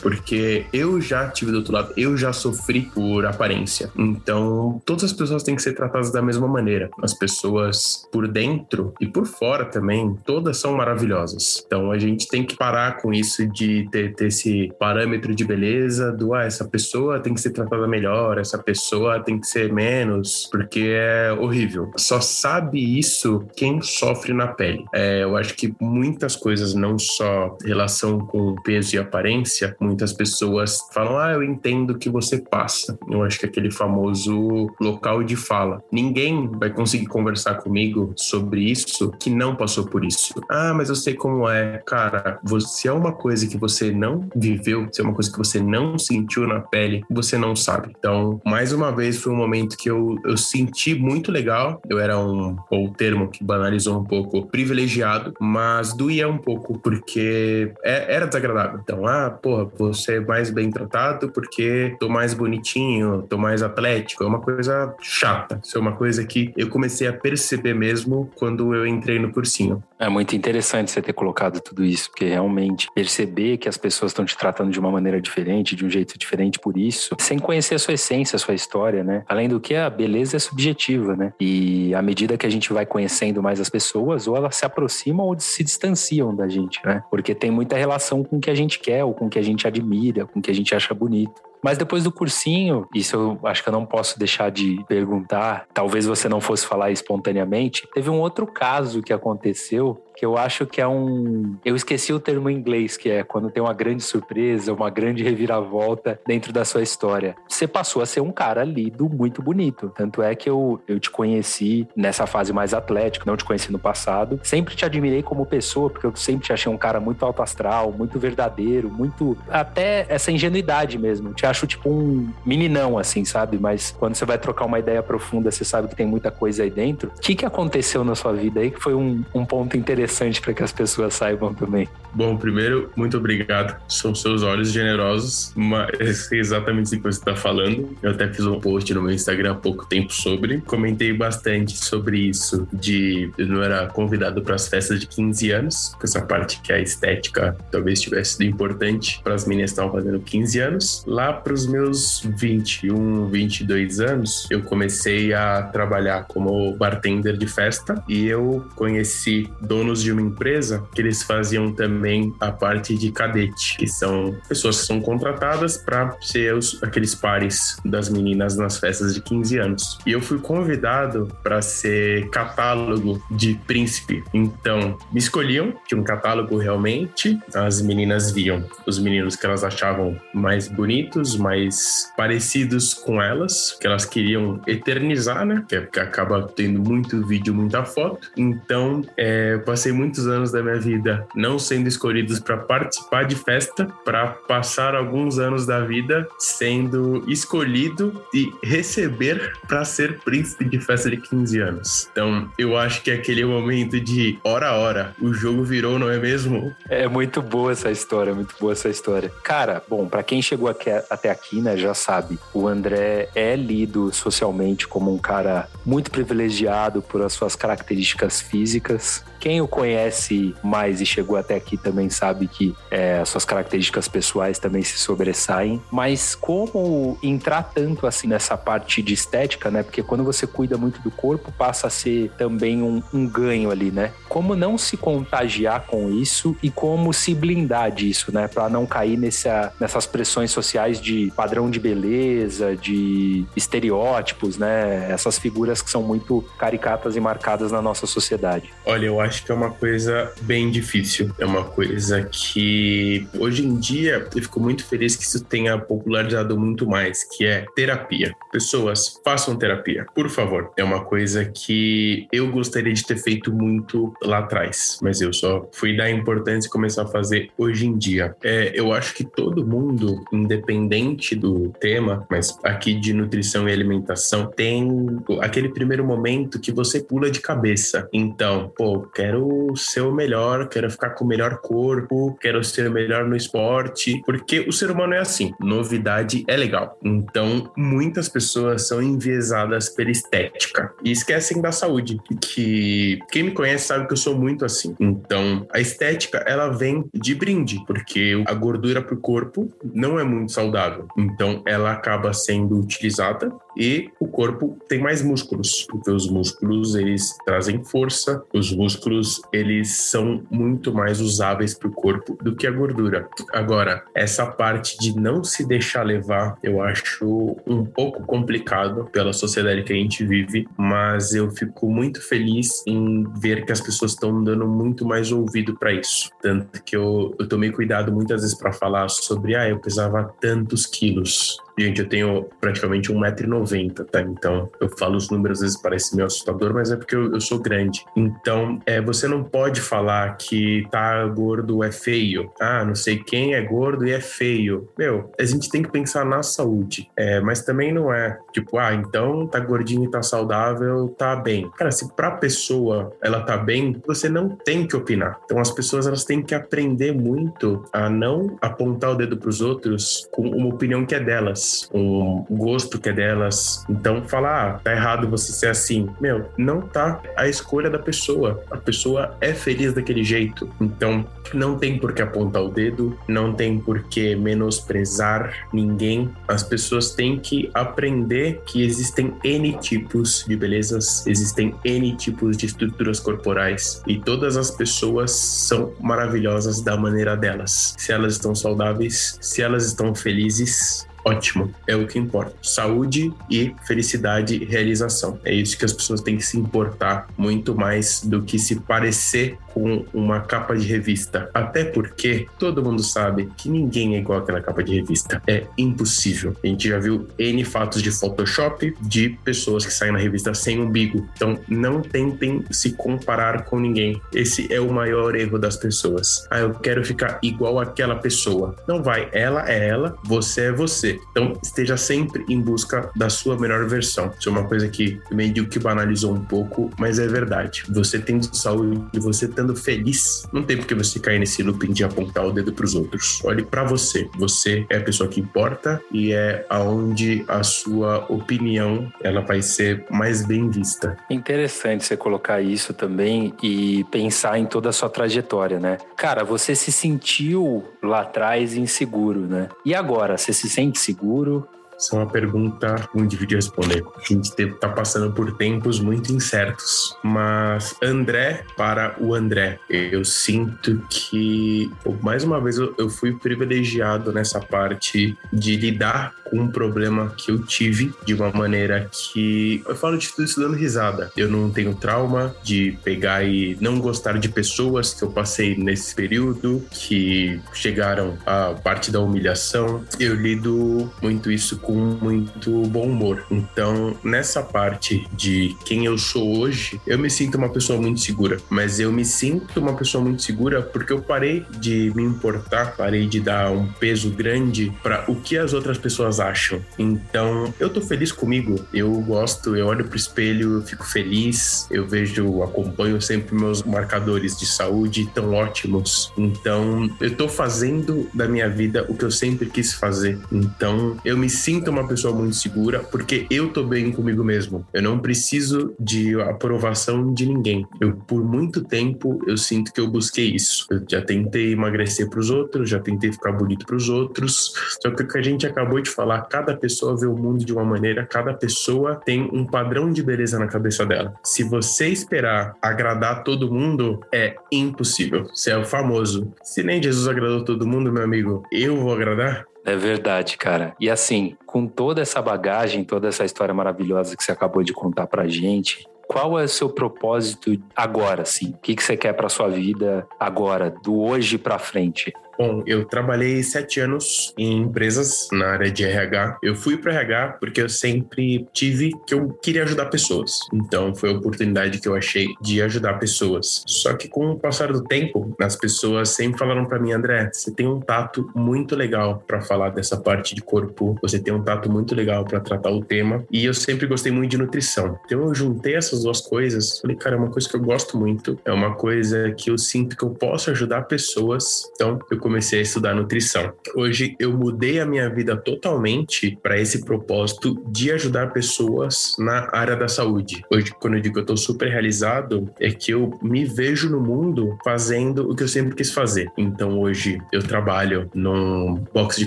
Porque eu já tive do outro lado, eu já sofri por aparência. Então, todas as pessoas têm que ser tratadas da mesma maneira. As pessoas por dentro e por fora também, todas são maravilhosas. Então, a gente tem que parar com isso de ter, ter esse parâmetro de beleza do, ah, essa pessoa tem que ser tratada melhor, essa pessoa tem que ser menos, porque é horrível. Só sabe isso quem sofre na pele. É, eu acho que muitas coisas, não só relação com peso e aparência, muitas pessoas falam: Ah, eu entendo que você passa. Eu acho que é aquele famoso local de fala. Ninguém vai conseguir conversar comigo sobre isso que não passou por isso. Ah, mas eu sei como é. Cara, se é uma coisa que você não viveu, se é uma coisa que você não sentiu na pele, você não sabe. Então, mais uma vez, foi um momento que eu, eu senti muito legal. Eu era um, ou termo que banalizou um pouco, privilegiado, mas doía um pouco, porque é, era desagradável. Então, ah, porra, vou ser mais bem tratado porque tô mais bonitinho, tô mais atlético. É uma coisa chata. Isso é uma coisa que eu comecei a perceber mesmo quando eu entrei no cursinho. É muito interessante você ter colocado tudo isso, porque realmente perceber que as pessoas estão te tratando de uma maneira diferente, de um jeito diferente por isso, sem conhecer a sua essência, a sua história, né? Além do que a beleza é subjetiva, né? E à medida que a gente vai conhecendo mais as pessoas, ou elas se aproximam ou se distanciam da gente, né? Porque tem muita relação com o que a gente quer, ou com o que a gente admira, com o que a gente acha bonito. Mas depois do cursinho, isso eu acho que eu não posso deixar de perguntar, talvez você não fosse falar espontaneamente, teve um outro caso que aconteceu que eu acho que é um. Eu esqueci o termo em inglês, que é quando tem uma grande surpresa, uma grande reviravolta dentro da sua história. Você passou a ser um cara lido muito bonito. Tanto é que eu, eu te conheci nessa fase mais atlética, não te conheci no passado. Sempre te admirei como pessoa, porque eu sempre te achei um cara muito alto astral, muito verdadeiro, muito. Até essa ingenuidade mesmo. Te acho tipo um meninão, assim, sabe? Mas quando você vai trocar uma ideia profunda, você sabe que tem muita coisa aí dentro. O que, que aconteceu na sua vida aí que foi um, um ponto interessante para que as pessoas saibam também? Bom, primeiro, muito obrigado. São seus olhos generosos, mas (laughs) é exatamente isso que você está falando. Eu até fiz um post no meu Instagram há pouco tempo sobre. Comentei bastante sobre isso, de eu não era convidado para as festas de 15 anos, com essa parte que a estética talvez tivesse sido importante para as meninas que estavam fazendo 15 anos. Lá para os meus 21, 22 anos, eu comecei a trabalhar como bartender de festa e eu conheci donos de uma empresa que eles faziam também a parte de cadete, que são pessoas que são contratadas para ser os, aqueles pares das meninas nas festas de 15 anos. E eu fui convidado para ser catálogo de príncipe. Então, me escolhiam, tinha um catálogo realmente, as meninas viam os meninos que elas achavam mais bonitos, mais parecidos com elas, que elas queriam eternizar, né? Que, é, acaba tendo muito vídeo, muita foto. Então, é, passei muitos anos da minha vida não sendo escolhidos para participar de festa, para passar alguns anos da vida sendo escolhido e receber para ser príncipe de festa de 15 anos. Então, eu acho que é aquele momento de hora a hora, o jogo virou, não é mesmo? É muito boa essa história, muito boa essa história. Cara, bom, para quem chegou aqui, até aqui, né, já sabe, o André é lido socialmente como um cara muito privilegiado por as suas características físicas. Quem o conhece mais e chegou até aqui também sabe que é, suas características pessoais também se sobressaem. Mas como entrar tanto assim nessa parte de estética, né? Porque quando você cuida muito do corpo, passa a ser também um, um ganho ali, né? Como não se contagiar com isso e como se blindar disso, né? Para não cair nessa, nessas pressões sociais de padrão de beleza, de estereótipos, né? Essas figuras que são muito caricatas e marcadas na nossa sociedade. Olha, eu acho que é uma coisa bem difícil. É uma coisa que hoje em dia eu fico muito feliz que isso tenha popularizado muito mais, que é terapia. Pessoas, façam terapia, por favor. É uma coisa que eu gostaria de ter feito muito lá atrás, mas eu só fui dar importância e começar a fazer hoje em dia. É, eu acho que todo mundo, independente do tema, mas aqui de nutrição e alimentação, tem aquele primeiro momento que você pula de cabeça. Então, pô, quero ser o melhor, quero ficar com o melhor corpo, quero ser o melhor no esporte, porque o ser humano é assim, novidade é legal. Então, muitas pessoas são enviesadas pela estética e esquecem da saúde, que quem me conhece sabe que eu sou muito assim. Então, a estética, ela vem de brinde, porque a gordura pro corpo não é muito saudável. Então, ela acaba sendo utilizada e o corpo tem mais músculos, porque os músculos eles trazem força, os músculos eles são muito mais usáveis para o corpo do que a gordura. Agora, essa parte de não se deixar levar, eu acho um pouco complicado pela sociedade que a gente vive, mas eu fico muito feliz em ver que as pessoas estão dando muito mais ouvido para isso. Tanto que eu, eu tomei cuidado muitas vezes para falar sobre, ah, eu pesava tantos quilos. Gente, eu tenho praticamente 1,90m, tá? Então, eu falo os números, às vezes parece meio assustador, mas é porque eu, eu, sou grande. Então, é, você não pode falar que tá gordo é feio. Ah, não sei quem é gordo e é feio. Meu, a gente tem que pensar na saúde. É, mas também não é tipo, ah, então tá gordinho e tá saudável, tá bem. Cara, se pra pessoa ela tá bem, você não tem que opinar. Então, as pessoas elas têm que aprender muito a não apontar o dedo pros outros com uma opinião que é delas um gosto que é delas. Então, falar, ah, tá errado você ser assim. Meu, não tá. A escolha da pessoa. A pessoa é feliz daquele jeito. Então, não tem por que apontar o dedo, não tem por que menosprezar ninguém. As pessoas têm que aprender que existem N tipos de belezas, existem N tipos de estruturas corporais e todas as pessoas são maravilhosas da maneira delas. Se elas estão saudáveis, se elas estão felizes, ótimo. É o que importa. Saúde e felicidade e realização. É isso que as pessoas têm que se importar muito mais do que se parecer com uma capa de revista. Até porque todo mundo sabe que ninguém é igual àquela capa de revista. É impossível. A gente já viu N fatos de Photoshop de pessoas que saem na revista sem umbigo. Então não tentem se comparar com ninguém. Esse é o maior erro das pessoas. Ah, eu quero ficar igual àquela pessoa. Não vai. Ela é ela, você é você. Então esteja sempre em busca da sua melhor versão. Isso é uma coisa que meio que banalizou um pouco, mas é verdade. Você tendo saúde, você estando feliz, não tem por que você cair nesse looping de apontar o dedo para os outros. Olhe para você. Você é a pessoa que importa e é aonde a sua opinião ela vai ser mais bem vista. Interessante você colocar isso também e pensar em toda a sua trajetória, né? Cara, você se sentiu lá atrás inseguro, né? E agora, você se sente seguro? Essa é uma pergunta muito de responder. A gente está passando por tempos muito incertos. Mas André para o André, eu sinto que, mais uma vez, eu fui privilegiado nessa parte de lidar com um problema que eu tive de uma maneira que eu falo de tudo isso dando risada. Eu não tenho trauma de pegar e não gostar de pessoas que eu passei nesse período, que chegaram à parte da humilhação. Eu lido muito isso com com muito bom humor. Então, nessa parte de quem eu sou hoje, eu me sinto uma pessoa muito segura. Mas eu me sinto uma pessoa muito segura porque eu parei de me importar, parei de dar um peso grande para o que as outras pessoas acham. Então, eu tô feliz comigo. Eu gosto, eu olho pro espelho, eu fico feliz, eu vejo, acompanho sempre meus marcadores de saúde tão ótimos. Então, eu tô fazendo da minha vida o que eu sempre quis fazer. Então, eu me sinto sinto uma pessoa muito segura porque eu tô bem comigo mesmo. Eu não preciso de aprovação de ninguém. Eu, por muito tempo, eu sinto que eu busquei isso. Eu já tentei emagrecer para os outros, já tentei ficar bonito para os outros. Só que o que a gente acabou de falar, cada pessoa vê o mundo de uma maneira, cada pessoa tem um padrão de beleza na cabeça dela. Se você esperar agradar todo mundo, é impossível. Você é o famoso. Se nem Jesus agradou todo mundo, meu amigo, eu vou agradar? É verdade, cara. E assim, com toda essa bagagem, toda essa história maravilhosa que você acabou de contar pra gente, qual é o seu propósito agora, assim? O que, que você quer para sua vida agora, do hoje para frente? Bom, eu trabalhei sete anos em empresas na área de RH. Eu fui para RH porque eu sempre tive que eu queria ajudar pessoas. Então foi a oportunidade que eu achei de ajudar pessoas. Só que com o passar do tempo, as pessoas sempre falaram para mim, André, você tem um tato muito legal para falar dessa parte de corpo. Você tem um tato muito legal para tratar o tema. E eu sempre gostei muito de nutrição. Então eu juntei essas duas coisas. Falei, cara, é uma coisa que eu gosto muito. É uma coisa que eu sinto que eu posso ajudar pessoas. Então eu comecei a estudar nutrição. Hoje eu mudei a minha vida totalmente para esse propósito de ajudar pessoas na área da saúde. Hoje, quando eu digo que eu estou super realizado, é que eu me vejo no mundo fazendo o que eu sempre quis fazer. Então hoje eu trabalho num box de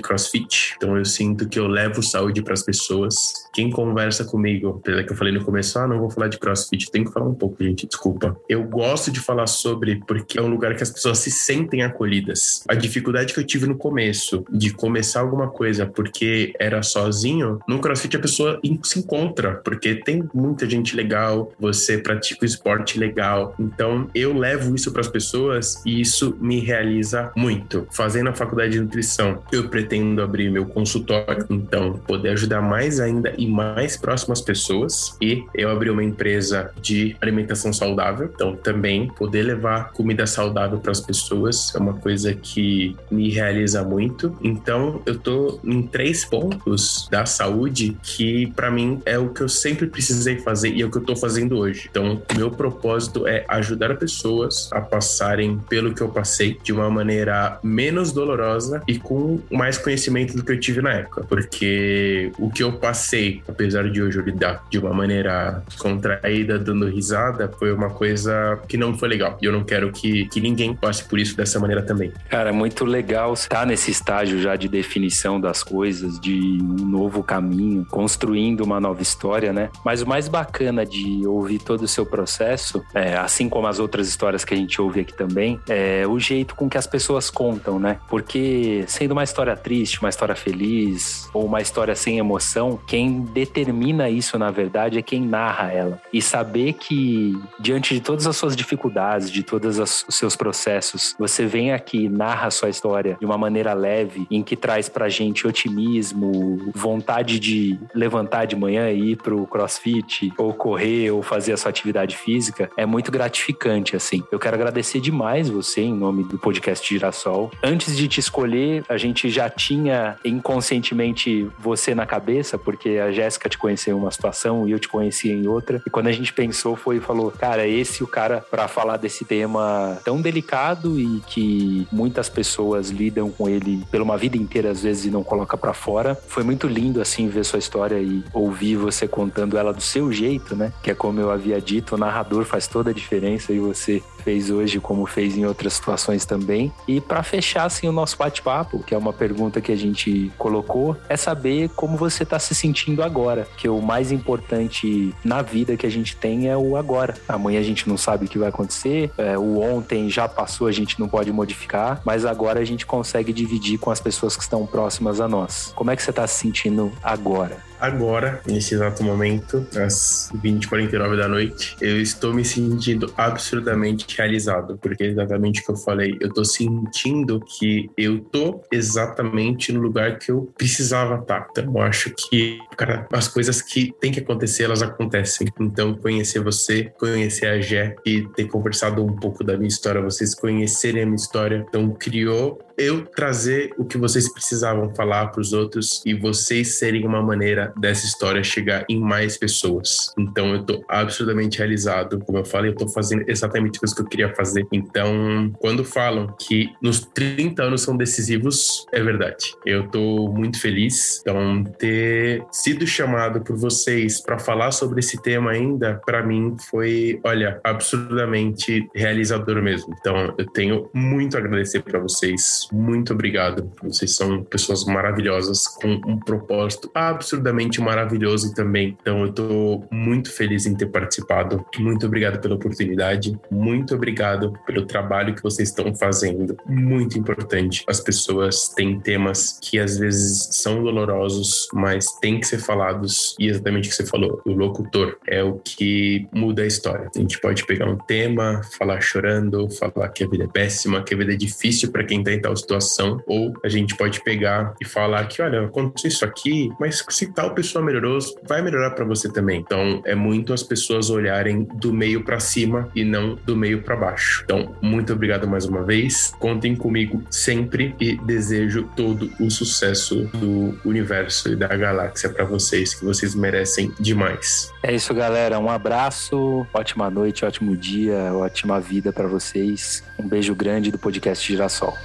CrossFit, então eu sinto que eu levo saúde para as pessoas. Quem conversa comigo, apesar que eu falei no começo, ah, não vou falar de CrossFit, tenho que falar um pouco, gente, desculpa. Eu gosto de falar sobre porque é um lugar que as pessoas se sentem acolhidas. A dificuldade que eu tive no começo de começar alguma coisa porque era sozinho, no CrossFit a pessoa se encontra, porque tem muita gente legal, você pratica o esporte legal. Então eu levo isso para as pessoas e isso me realiza muito. Fazendo a faculdade de nutrição, eu pretendo abrir meu consultório, então poder ajudar mais ainda e mais próximas pessoas. E eu abri uma empresa de alimentação saudável, então também poder levar comida saudável para as pessoas é uma coisa que me realiza muito. Então, eu tô em três pontos da saúde que para mim é o que eu sempre precisei fazer e é o que eu tô fazendo hoje. Então, meu propósito é ajudar pessoas a passarem pelo que eu passei de uma maneira menos dolorosa e com mais conhecimento do que eu tive na época, porque o que eu passei, apesar de hoje eu lidar de uma maneira contraída, dando risada, foi uma coisa que não foi legal. E eu não quero que, que ninguém passe por isso dessa maneira também. Cara, muito muito legal estar nesse estágio já de definição das coisas, de um novo caminho, construindo uma nova história, né? Mas o mais bacana de ouvir todo o seu processo, é, assim como as outras histórias que a gente ouve aqui também, é o jeito com que as pessoas contam, né? Porque sendo uma história triste, uma história feliz ou uma história sem emoção, quem determina isso, na verdade, é quem narra ela. E saber que, diante de todas as suas dificuldades, de todos os seus processos, você vem aqui e narra sua história de uma maneira leve, em que traz pra gente otimismo, vontade de levantar de manhã e ir pro crossfit, ou correr, ou fazer a sua atividade física, é muito gratificante, assim. Eu quero agradecer demais você em nome do podcast Girassol. Antes de te escolher, a gente já tinha inconscientemente você na cabeça, porque a Jéssica te conheceu em uma situação e eu te conheci em outra. E quando a gente pensou, foi e falou: cara, esse é o cara para falar desse tema tão delicado e que muitas pessoas lidam com ele pela uma vida inteira, às vezes, e não coloca para fora. Foi muito lindo, assim, ver sua história e ouvir você contando ela do seu jeito, né? Que é como eu havia dito, o narrador faz toda a diferença e você fez hoje, como fez em outras situações também. E para fechar assim o nosso bate-papo, que é uma pergunta que a gente colocou, é saber como você está se sentindo agora, que o mais importante na vida que a gente tem é o agora. Amanhã a gente não sabe o que vai acontecer, é, o ontem já passou, a gente não pode modificar, mas agora a gente consegue dividir com as pessoas que estão próximas a nós. Como é que você está se sentindo agora? Agora, nesse exato momento, às 20h49 da noite, eu estou me sentindo absurdamente realizado, porque é exatamente o que eu falei, eu estou sentindo que eu tô exatamente no lugar que eu precisava estar. Então, eu acho que, cara, as coisas que tem que acontecer, elas acontecem. Então, conhecer você, conhecer a Gé e ter conversado um pouco da minha história, vocês conhecerem a minha história, então criou eu trazer o que vocês precisavam falar para os outros e vocês serem uma maneira dessa história chegar em mais pessoas. Então eu tô absolutamente realizado. Como eu falei, eu tô fazendo exatamente o que eu queria fazer. Então, quando falam que nos 30 anos são decisivos, é verdade. Eu tô muito feliz. Então, ter sido chamado por vocês para falar sobre esse tema ainda, para mim foi, olha, absurdamente realizador mesmo. Então, eu tenho muito a agradecer para vocês. Muito obrigado. Vocês são pessoas maravilhosas com um propósito absurdamente maravilhoso também. Então eu tô muito feliz em ter participado. Muito obrigado pela oportunidade. Muito obrigado pelo trabalho que vocês estão fazendo. Muito importante. As pessoas têm temas que às vezes são dolorosos, mas têm que ser falados. E exatamente o que você falou, o locutor é o que muda a história. A gente pode pegar um tema, falar chorando, falar que a vida é péssima, que a vida é difícil para quem tá em tal situação, ou a gente pode pegar e falar que, olha, aconteceu isso aqui, mas se tal pessoa melhorou, vai melhorar para você também. Então, é muito as pessoas olharem do meio para cima e não do meio para baixo. Então, muito obrigado mais uma vez. Contem comigo sempre e desejo todo o sucesso do universo e da galáxia para vocês, que vocês merecem demais. É isso, galera. Um abraço, ótima noite, ótimo dia, ótima vida para vocês. Um beijo grande do podcast Girassol.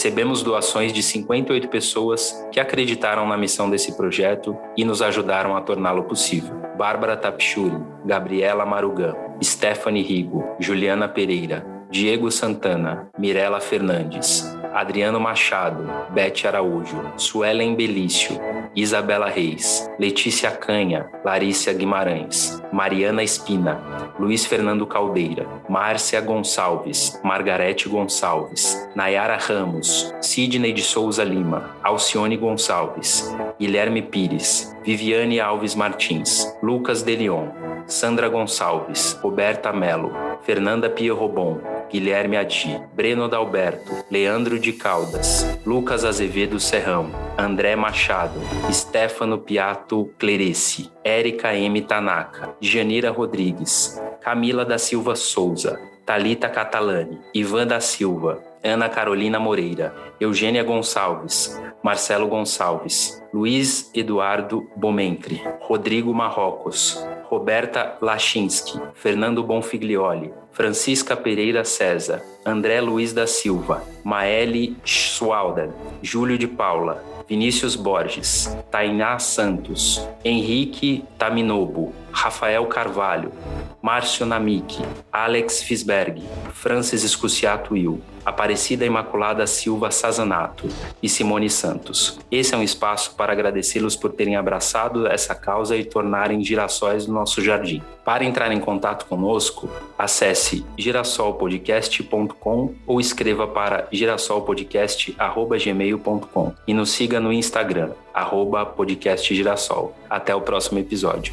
Recebemos doações de 58 pessoas que acreditaram na missão desse projeto e nos ajudaram a torná-lo possível. Bárbara Tapchuri, Gabriela Marugã, Stephanie Rigo, Juliana Pereira, Diego Santana, Mirela Fernandes, Adriano Machado, Bete Araújo, Suelen Belício, Isabela Reis, Letícia Canha, Larissa Guimarães, Mariana Espina, Luiz Fernando Caldeira, Márcia Gonçalves, Margarete Gonçalves, Nayara Ramos, Sidney de Souza Lima, Alcione Gonçalves, Guilherme Pires, Viviane Alves Martins, Lucas Delion, Sandra Gonçalves, Roberta Melo, Fernanda Pia Guilherme Adi, Breno Dalberto, Leandro de Caldas, Lucas Azevedo Serrão, André Machado, Stefano Piato Clerici, Érica M. Tanaka, Janira Rodrigues, Camila da Silva Souza, Talita Catalani, Ivan da Silva, Ana Carolina Moreira, Eugênia Gonçalves, Marcelo Gonçalves, Luiz Eduardo Bomentri, Rodrigo Marrocos, Roberta Lachinski, Fernando Bonfiglioli, Francisca Pereira César, André Luiz da Silva, Maeli Schwalder, Júlio de Paula, Vinícius Borges, Tainá Santos, Henrique Taminobo, Rafael Carvalho, Márcio Namik, Alex Fisberg, Francis Escuciato Will, Aparecida Imaculada Silva Sazanato e Simone Santos. Esse é um espaço para agradecê-los por terem abraçado essa causa e tornarem girassóis do nosso jardim. Para entrar em contato conosco, acesse girassolpodcast.com ou escreva para girassolpodcast.gmail.com e nos siga no Instagram, arroba podcastgirassol. Até o próximo episódio.